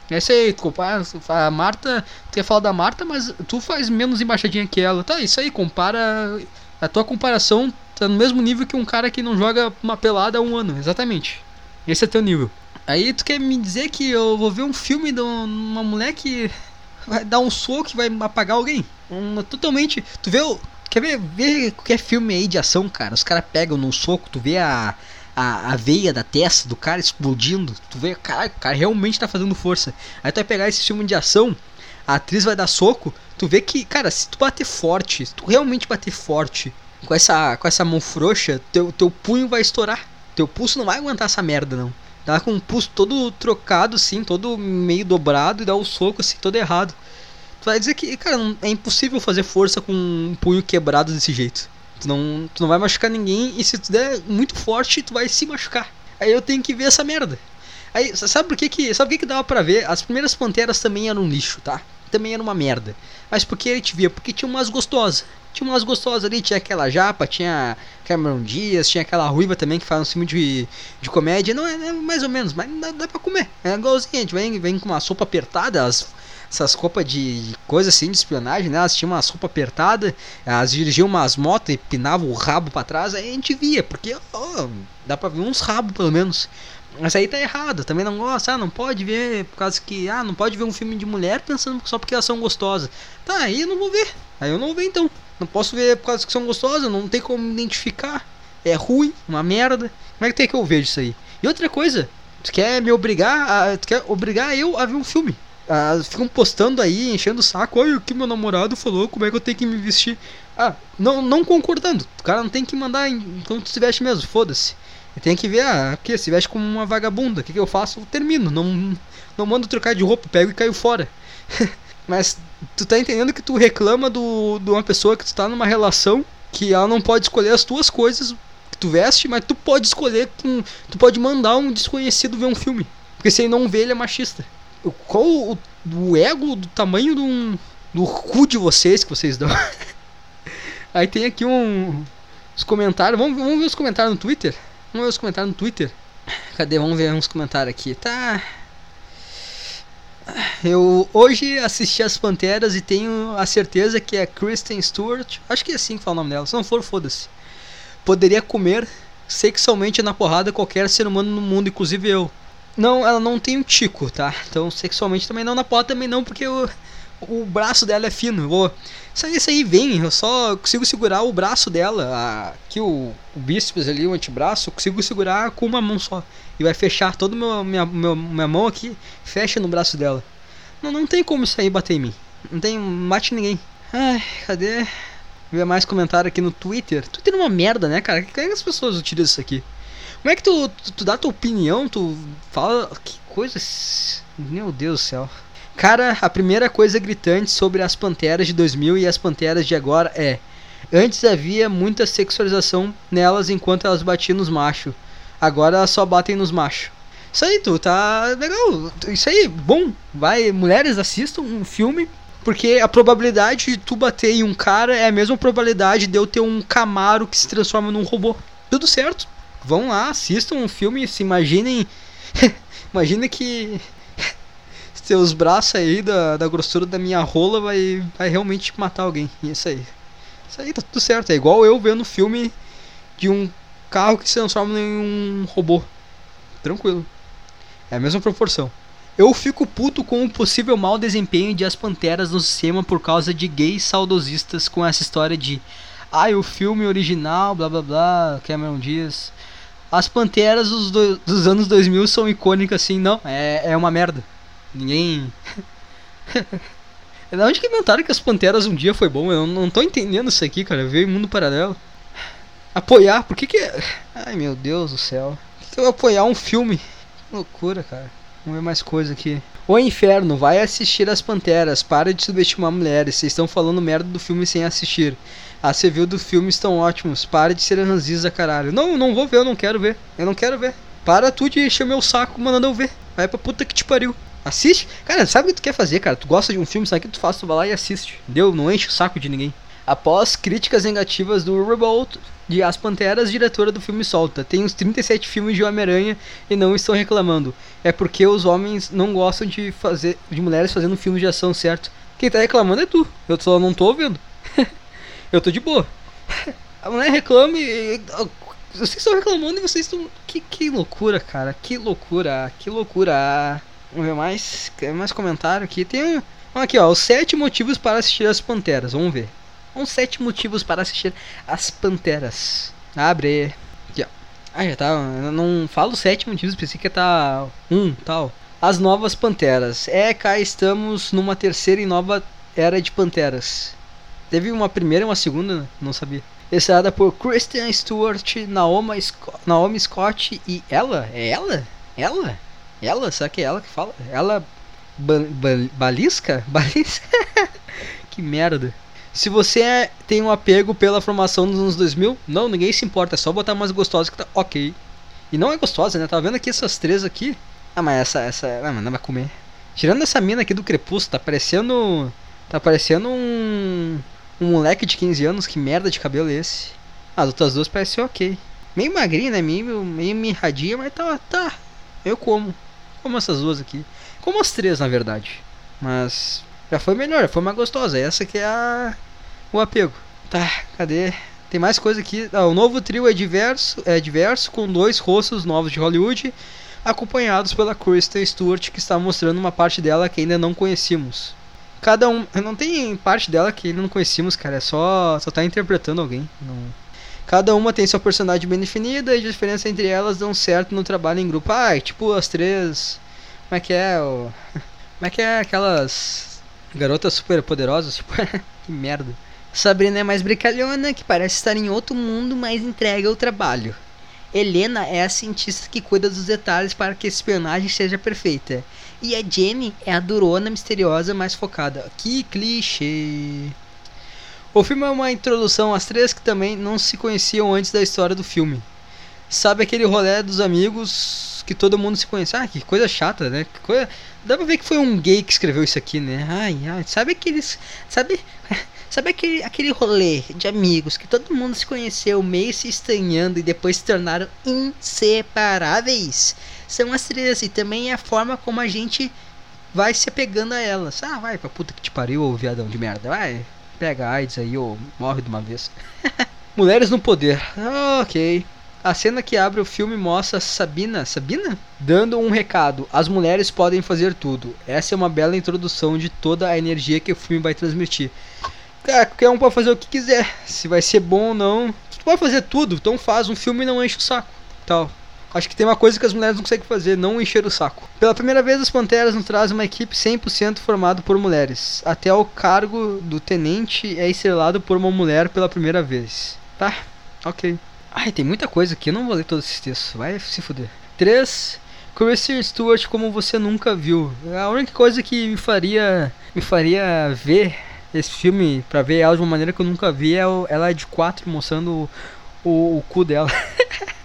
É isso aí, compara, a Marta, tu quer falar da Marta, mas tu faz menos embaixadinha que ela. Tá, isso aí, compara. A tua comparação tá no mesmo nível que um cara que não joga uma pelada há um ano, exatamente. Esse é teu nível. Aí tu quer me dizer que eu vou ver um filme de uma mulher que vai dar um soco e vai apagar alguém? Um, totalmente. Tu vê o. Quer ver, ver qualquer filme aí de ação, cara? Os caras pegam num soco, tu vê a, a, a veia da testa do cara explodindo. Tu vê, caralho, o cara realmente tá fazendo força. Aí tu vai pegar esse filme de ação, a atriz vai dar soco, tu vê que, cara, se tu bater forte, se tu realmente bater forte com essa, com essa mão frouxa, teu, teu punho vai estourar. Teu pulso não vai aguentar essa merda, não. Dá com o pulso todo trocado, assim, todo meio dobrado e dá o soco, assim, todo errado. Tu vai dizer que, cara, é impossível fazer força com um punho quebrado desse jeito. Tu não, tu não vai machucar ninguém e se tu der muito forte, tu vai se machucar. Aí eu tenho que ver essa merda. Aí, sabe por que que, sabe por que que dava pra ver? As primeiras Panteras também eram um lixo, tá? Também era uma merda. Mas por que a gente via? Porque tinha umas gostosas. Tinha umas gostosas ali, tinha aquela japa, tinha Cameron Diaz, tinha aquela ruiva também que faz um filme de, de comédia. Não é, é mais ou menos, mas dá, dá pra comer. É igualzinho, a gente vem, vem com uma sopa apertada, as, essas copas de, coisa assim de espionagem, né? Elas tinham uma sopa apertada, elas dirigiam umas motos e pinavam o rabo para trás, aí a gente via, porque dá pra ver uns rabos pelo menos. Mas aí tá errado, também não gosta, ah, não pode ver por causa que, ah, não pode ver um filme de mulher pensando só porque elas são gostosas. Tá, aí eu não vou ver. Aí eu não vou ver então. Não posso ver por causa que são gostosas, não tem como identificar. É ruim, uma merda. Como é que tem que eu vejo isso aí? E outra coisa, tu quer me obrigar a. Tu quer obrigar eu a ver um filme. Ah, ficam postando aí, enchendo o saco, olha o que meu namorado falou, como é que eu tenho que me vestir. Ah, não, não concordando. O cara não tem que mandar enquanto tu se veste mesmo, foda-se. Tem que ver, ah, que se veste como uma vagabunda, o que, que eu faço? Eu termino, não, não mando trocar de roupa, pego e caio fora. Mas tu tá entendendo que tu reclama do, de uma pessoa que tu tá numa relação que ela não pode escolher as tuas coisas que tu veste, mas tu pode escolher, tu pode mandar um desconhecido ver um filme. Porque se ele não vê, ele é machista. Qual o, o ego do tamanho do, do cu de vocês que vocês dão? Aí tem aqui um. Os comentários. Vamos, vamos ver os comentários no Twitter? Vamos ver os comentários no Twitter. Cadê? Vamos ver uns comentários aqui. Tá. Eu hoje assisti as Panteras e tenho a certeza que é Kristen Stewart. Acho que é assim que fala o nome dela. Se não for, foda-se. Poderia comer sexualmente na porrada qualquer ser humano no mundo, inclusive eu. Não, ela não tem um tico, tá? Então sexualmente também não, na porrada também não, porque o, o braço dela é fino. Vou, isso isso aí vem, eu só consigo segurar o braço dela, aqui o, o bíceps ali, o antebraço, eu consigo segurar com uma mão só. E vai fechar toda meu, minha, meu, minha mão aqui, fecha no braço dela. Não, não tem como isso aí bater em mim. Não tem, mate ninguém. Ai, cadê? Ver mais comentário aqui no Twitter. Twitter é uma merda, né, cara? Como é que as pessoas utilizam isso aqui? Como é que tu, tu, tu dá tua opinião, tu fala. Que coisa. Meu Deus do céu. Cara, a primeira coisa gritante sobre as panteras de 2000 e as panteras de agora é: antes havia muita sexualização nelas enquanto elas batiam nos machos, agora elas só batem nos machos. Isso aí, tu tá legal. Isso aí, bom. Vai, mulheres assistam um filme, porque a probabilidade de tu bater em um cara é a mesma probabilidade de eu ter um Camaro que se transforma num robô. Tudo certo. Vão lá, assistam um filme, se imaginem. Imagina que seus braços aí da, da grossura da minha rola vai, vai realmente matar alguém. E é isso aí. Isso aí tá tudo certo. É igual eu vendo filme de um carro que se transforma em um robô. Tranquilo. É a mesma proporção. Eu fico puto com o possível mau desempenho de As Panteras no cinema por causa de gays saudosistas com essa história de ah, o filme original, blá blá blá, Cameron Diaz. As Panteras dos, do, dos anos 2000 são icônicas assim, não, é, é uma merda. Ninguém. da onde que inventaram que as Panteras um dia foi bom? Eu não, tô entendendo isso aqui, cara. Veio mundo paralelo. Apoiar, por que que. Ai meu Deus do céu. Por que, eu apoiar um filme? Que loucura, cara. Vamos ver mais coisa aqui. O inferno, vai assistir as Panteras. Para de subestimar mulheres. Vocês estão falando merda do filme sem assistir. As reviews do filme estão ótimos. Para de ser ranziza, caralho. Não, não vou ver, eu não quero ver. Eu não quero ver. Para tu de encher meu saco mandando eu ver. Vai pra puta que te pariu. Assiste. Cara, sabe o que tu quer fazer, cara? Tu gosta de um filme, sabe o que tu faz? Tu vai lá e assiste. Deu? Não enche o saco de ninguém. Após críticas negativas do Revolt de As Panteras, diretora do filme solta. Tem uns 37 filmes de Homem-Aranha e não estão reclamando. É porque os homens não gostam de fazer de mulheres fazendo filmes de ação, certo? Quem tá reclamando é tu. Eu só não tô ouvindo. eu tô de boa. A mulher reclama e. Vocês estão reclamando e vocês estão. Que, que loucura, cara. Que loucura. Que loucura. Vamos ver mais, mais comentário aqui. Tem aqui, ó, os sete motivos para assistir as Panteras. Vamos ver. Uns sete motivos para assistir as Panteras. Abre. Aqui, ó. Ah, já tá. Eu não falo sete motivos, pensei que tá um, tal. As novas Panteras. É, cá estamos numa terceira e nova era de Panteras. Teve uma primeira e uma segunda, não sabia. Estrada por Kristen Stewart, Naomi, Scott, Naomi Scott e ela? É ela? Ela? Ela? Será que é ela que fala? Ela. Ba ba balisca? Balisca? que merda. Se você é, tem um apego pela formação dos anos 2000, não, ninguém se importa, é só botar mais gostosa que tá ok. E não é gostosa, né? Tá vendo aqui essas três aqui? Ah, mas essa, essa, ah, mas não vai comer. Tirando essa mina aqui do Crepúsculo, tá parecendo, tá parecendo um, um moleque de 15 anos, que merda de cabelo é esse? As outras duas parecem ok. Meio magrinha, né? Meio, meio mirradinha, mas tá, tá. Eu como. Como essas duas aqui. Como as três, na verdade. Mas já foi melhor, foi mais gostosa. Essa que é a o apego. Tá, cadê? Tem mais coisa aqui. Ah, o novo trio é diverso, é diverso com dois rostos novos de Hollywood, acompanhados pela Kristen Stewart, que está mostrando uma parte dela que ainda não conhecíamos. Cada um, não tem parte dela que ainda não conhecíamos, cara, é só só tá interpretando alguém. Não. Cada uma tem sua personagem bem definida e a diferença entre elas dão certo no trabalho em grupo. Ah, é tipo as três. Como é que é? O... Como é que é aquelas garotas super poderosas? Tipo, que merda. Sabrina é mais brincalhona, que parece estar em outro mundo, mas entrega o trabalho. Helena é a cientista que cuida dos detalhes para que a espionagem seja perfeita. E a Jenny é a durona misteriosa mais focada. Que clichê! O filme é uma introdução às três que também não se conheciam antes da história do filme. Sabe aquele rolê dos amigos que todo mundo se conhece? Ah, que coisa chata, né? Que coisa... Dá pra ver que foi um gay que escreveu isso aqui, né? Ai, ai. Sabe aqueles. Sabe. Sabe aquele, aquele rolê de amigos que todo mundo se conheceu meio se estranhando e depois se tornaram inseparáveis? São as três e também é a forma como a gente vai se apegando a elas. Ah, vai pra puta que te pariu, viadão de merda. Vai, pega AIDS aí ou morre de uma vez. Mulheres no poder. ok. A cena que abre o filme mostra Sabina, Sabina? Dando um recado: as mulheres podem fazer tudo. Essa é uma bela introdução de toda a energia que o filme vai transmitir. Cara, qualquer um pode fazer o que quiser. Se vai ser bom ou não. Tu pode fazer tudo, então faz um filme não enche o saco. Tal. Acho que tem uma coisa que as mulheres não conseguem fazer, não encher o saco. Pela primeira vez, os Panteras nos trazem uma equipe 100% formada por mulheres. Até o cargo do tenente é estrelado por uma mulher pela primeira vez. Tá, ok. Ai, tem muita coisa aqui, eu não vou ler todos esses textos, vai se fuder. 3. Kristen Stewart como você nunca viu. A única coisa que me faria me faria ver esse filme, pra ver ela de uma maneira que eu nunca vi, é ela é de 4 mostrando o, o, o cu dela.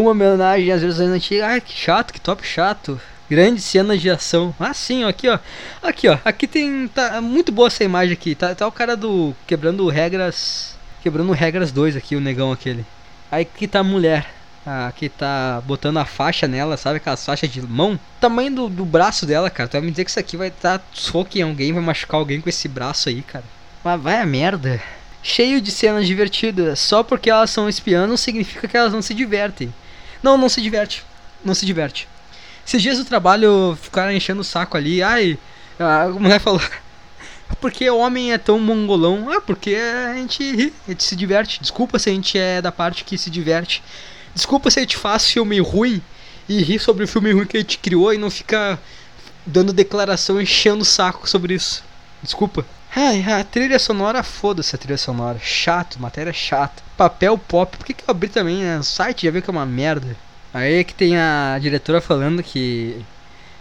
uma homenagem às versões antigas. Ai, que chato, que top chato. Grande cena de ação. Ah, sim, ó, aqui, ó. Aqui, ó. Aqui tem. Tá muito boa essa imagem aqui. Tá, tá o cara do. Quebrando regras quebrando regras 2 aqui, o negão aquele. Aí que tá a mulher. Ah, que tá botando a faixa nela, sabe? Aquela faixa de mão. tamanho do, do braço dela, cara. Tu vai me dizer que isso aqui vai tá soco em alguém, vai machucar alguém com esse braço aí, cara. Mas vai a merda. Cheio de cenas divertidas. Só porque elas são espiãs não significa que elas não se divertem. Não, não se diverte. Não se diverte. Esses dias do trabalho ficaram enchendo o saco ali. Ai, a mulher falou. Por que o homem é tão mongolão? Ah, porque a gente ri, a gente se diverte. Desculpa se a gente é da parte que se diverte. Desculpa se a gente faz filme ruim e ri sobre o filme ruim que a gente criou e não fica dando declaração enchendo o saco sobre isso. Desculpa. Ai, a trilha sonora, foda-se a trilha sonora. Chato, matéria chata. Papel pop, por que, que eu abri também? Né? O site já viu que é uma merda. Aí que tem a diretora falando que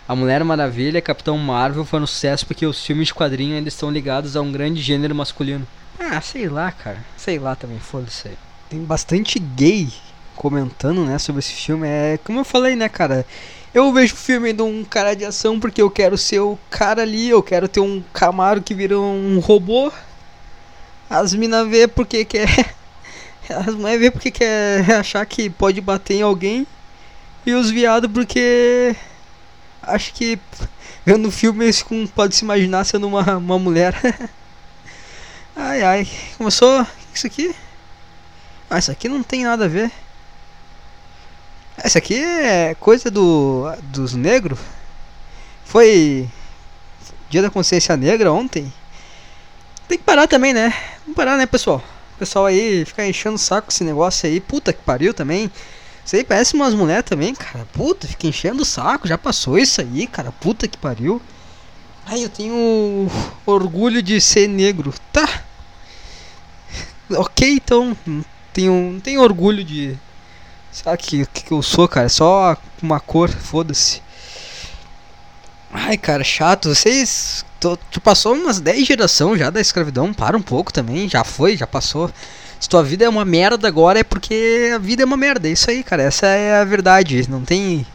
a Mulher Maravilha e Capitão Marvel foram sucesso porque os filmes de quadrinho ainda estão ligados a um grande gênero masculino. Ah, sei lá, cara. Sei lá também, foda-se. Tem bastante gay comentando, né, sobre esse filme. É, como eu falei, né, cara? Eu vejo filme de um cara de ação porque eu quero ser o cara ali, eu quero ter um Camaro que vira um robô. As minas vê porque quer. As mulheres vê porque quer achar que pode bater em alguém. E os viados porque acho que vendo o filme pode se imaginar sendo uma, uma mulher. ai ai, começou isso aqui? Ah, isso aqui não tem nada a ver. Essa aqui é coisa do dos negros. Foi Dia da Consciência Negra ontem. Tem que parar também, né? Vamos parar, né, pessoal? O pessoal aí ficar enchendo o saco esse negócio aí. Puta que pariu também. Isso aí parece umas mulheres também, cara. Puta, fica enchendo o saco. Já passou isso aí, cara. Puta que pariu. Ai, eu tenho orgulho de ser negro. Tá. Ok, então. Tenho, tenho orgulho de. Sabe que, que, que eu sou, cara? Só uma cor, foda-se. Ai, cara, chato. Vocês. Tu passou umas 10 gerações já da escravidão. Para um pouco também. Já foi, já passou. Se tua vida é uma merda agora é porque a vida é uma merda. É isso aí, cara. Essa é a verdade. Não tem.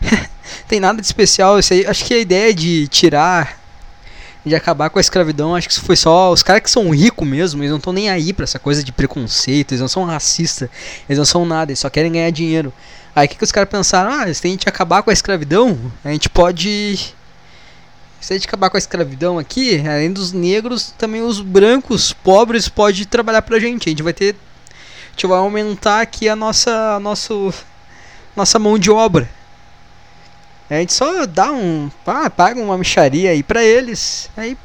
tem nada de especial. Isso aí, acho que a ideia de tirar. De acabar com a escravidão, acho que isso foi só. Os caras que são ricos mesmo, eles não estão nem aí pra essa coisa de preconceito, eles não são racistas, eles não são nada, eles só querem ganhar dinheiro. Aí o que, que os caras pensaram? Ah, se a gente acabar com a escravidão, a gente pode se a gente acabar com a escravidão aqui, além dos negros, também os brancos pobres podem trabalhar pra gente. A gente vai ter. A gente vai aumentar aqui a nossa. A nosso, nossa mão de obra. A gente só dá um. Ah, paga uma micharia aí pra eles. Aí.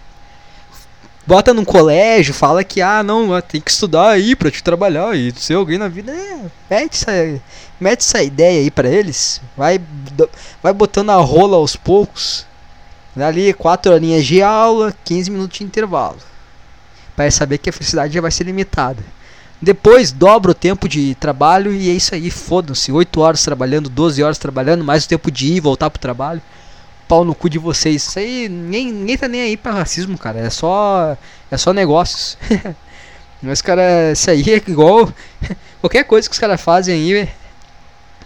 Bota num colégio, fala que, ah, não, tem que estudar aí pra te trabalhar e ser alguém na vida. É, mete essa, mete essa ideia aí pra eles. Vai, vai botando a rola aos poucos. Ali, 4 horinhas de aula, 15 minutos de intervalo. Para saber que a felicidade já vai ser limitada. Depois dobra o tempo de trabalho e é isso aí, fodam-se. 8 horas trabalhando, 12 horas trabalhando, mais o tempo de ir e voltar pro trabalho. Pau no cu de vocês. Isso aí, ninguém, ninguém tá nem aí pra racismo, cara. É só. É só negócios. Mas, cara, isso aí é igual. Qualquer coisa que os caras fazem aí.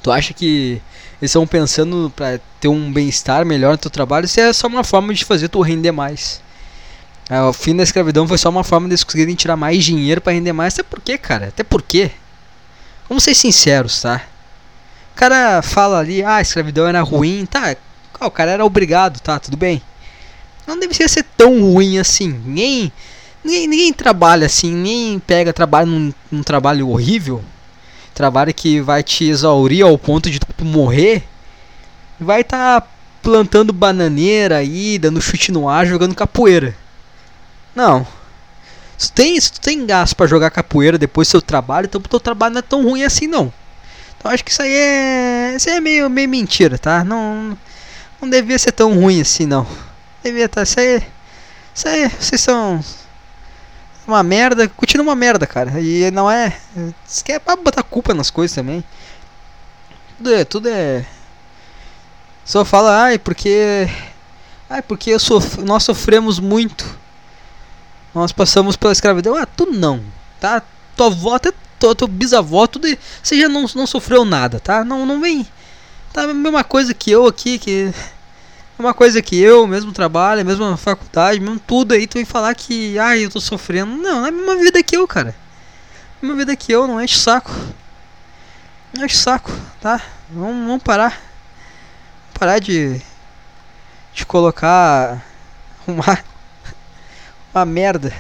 Tu acha que eles estão pensando para ter um bem-estar melhor no teu trabalho, isso é só uma forma de fazer tu render mais. É, o fim da escravidão foi só uma forma deles conseguirem tirar mais dinheiro para render mais. Até por quê, cara? Até por quê? Vamos ser sinceros, tá? O cara fala ali, ah, a escravidão era ruim, tá? O cara era obrigado, tá? Tudo bem. Não deveria ser tão ruim assim. Ninguém, ninguém, ninguém trabalha assim, ninguém pega trabalho num, num trabalho horrível, trabalho que vai te exaurir ao ponto de tu morrer, vai estar tá plantando bananeira aí, dando chute no ar, jogando capoeira. Não. Se tem, se tu tem gasto para jogar capoeira depois do seu trabalho, então o teu trabalho não é tão ruim assim não. Então acho que isso aí é, isso aí é meio, meio mentira, tá? Não, não devia ser tão ruim assim não. Devia estar, tá, isso aí, isso aí, vocês são uma merda, continua uma merda, cara. E não é, você quer botar culpa nas coisas também. Tudo é, tudo é só fala, ai, porque ai, porque eu sof nós sofremos muito. Nós passamos pela escravidão. Ah, tu não, tá? Tua avó, até tua, tua bisavó, tudo. Você já não, não sofreu nada, tá? Não, não vem. Tá a mesma coisa que eu aqui, que. Uma coisa que eu, mesmo trabalho, mesma faculdade, mesmo tudo aí, tu vem falar que, ai, eu tô sofrendo. Não, é a mesma vida que eu, cara. A mesma vida que eu, não enche saco. Não enche saco, tá? Vamos, vamos parar. Parar de. de colocar. uma. Uma merda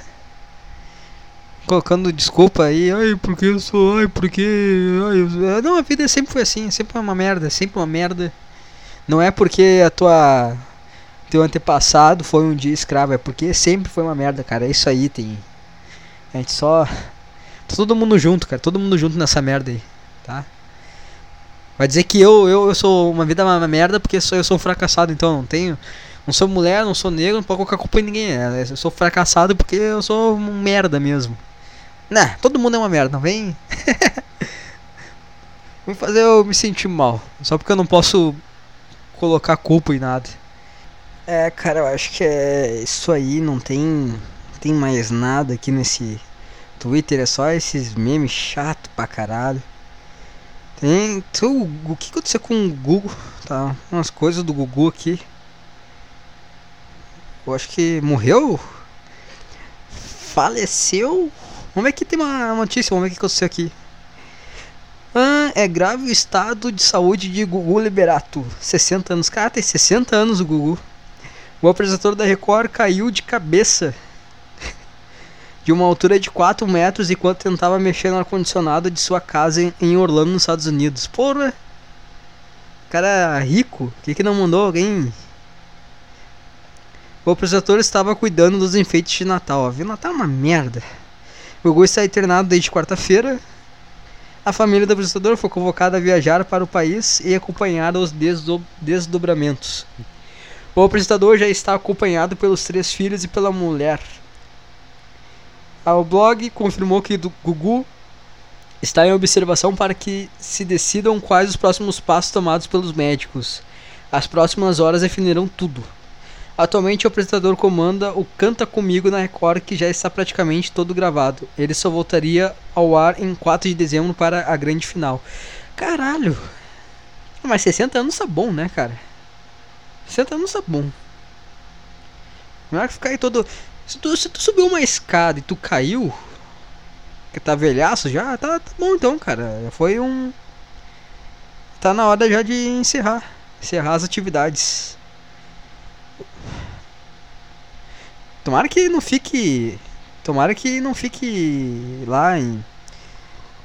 colocando desculpa aí, ai, porque eu sou, ai, porque, ai, eu... não, a vida sempre foi assim, sempre uma merda, sempre uma merda. Não é porque a tua teu antepassado foi um dia escravo, é porque sempre foi uma merda, cara. É isso aí, tem a gente só tá todo mundo junto, cara, todo mundo junto nessa merda aí, tá? Vai dizer que eu, eu, eu sou uma vida uma merda porque eu sou um fracassado, então não tenho não sou mulher, não sou negro, não posso colocar culpa em ninguém. É, eu sou fracassado porque eu sou um merda mesmo. Né, todo mundo é uma merda, não vem. Vem fazer eu me sentir mal. Só porque eu não posso colocar culpa em nada. É, cara, eu acho que é isso aí. Não tem, tem mais nada aqui nesse Twitter. É só esses memes chato pra caralho. Tem. Tu, o que aconteceu com o Google? Tá, umas coisas do Google aqui. Eu acho que morreu? Faleceu? Vamos ver que tem uma notícia, vamos ver o que aconteceu aqui. Ah, é grave o estado de saúde de Gugu Liberato. 60 anos. Cara, tem 60 anos o Gugu. O apresentador da Record caiu de cabeça de uma altura de 4 metros enquanto tentava mexer no ar-condicionado de sua casa em Orlando, nos Estados Unidos. Porra! Cara rico, o que, que não mandou alguém? O apresentador estava cuidando dos enfeites de Natal. Viu? Natal é uma merda. O Gugu está internado desde quarta-feira. A família do apresentador foi convocada a viajar para o país e acompanhar os desdo desdobramentos. O apresentador já está acompanhado pelos três filhos e pela mulher. O blog confirmou que o Gugu está em observação para que se decidam quais os próximos passos tomados pelos médicos. As próximas horas definirão tudo. Atualmente o apresentador comanda o Canta Comigo na Record, que já está praticamente todo gravado. Ele só voltaria ao ar em 4 de dezembro para a grande final. Caralho! Mas 60 anos tá bom, né, cara? 60 anos tá bom. Não é que ficar aí todo. Se tu, se tu subiu uma escada e tu caiu, que tá velhaço já, tá, tá bom então, cara. Foi um. Tá na hora já de encerrar. Encerrar as atividades. Tomara que não fique. Tomara que não fique lá em.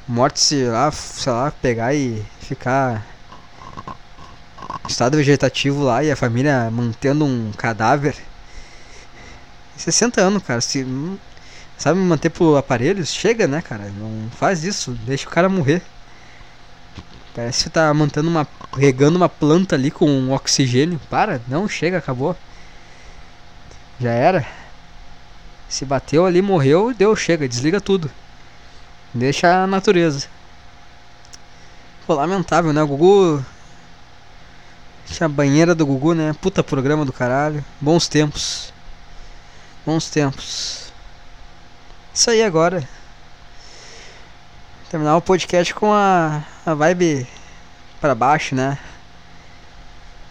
Morte, sei lá, sei lá, pegar e ficar. Estado vegetativo lá e a família mantendo um cadáver. 60 anos, cara. Se, sabe manter por aparelhos? Chega, né, cara? Não faz isso. Deixa o cara morrer. Parece que tá mantendo uma. regando uma planta ali com oxigênio. Para, não, chega, acabou. Já era. Se bateu ali, morreu, deu, chega, desliga tudo. Deixa a natureza. Pô, lamentável, né? O Gugu. Tinha a banheira do Gugu, né? Puta programa do caralho. Bons tempos. Bons tempos. Isso aí agora. Terminar o podcast com a, a vibe para baixo, né?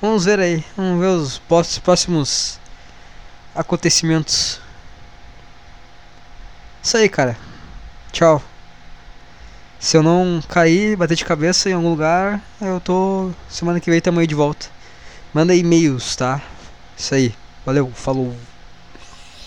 Vamos ver aí. Vamos ver os próximos acontecimentos. Isso aí, cara. Tchau. Se eu não cair, bater de cabeça em algum lugar, eu tô. Semana que vem tamo aí de volta. Manda e-mails, tá? Isso aí. Valeu, falou.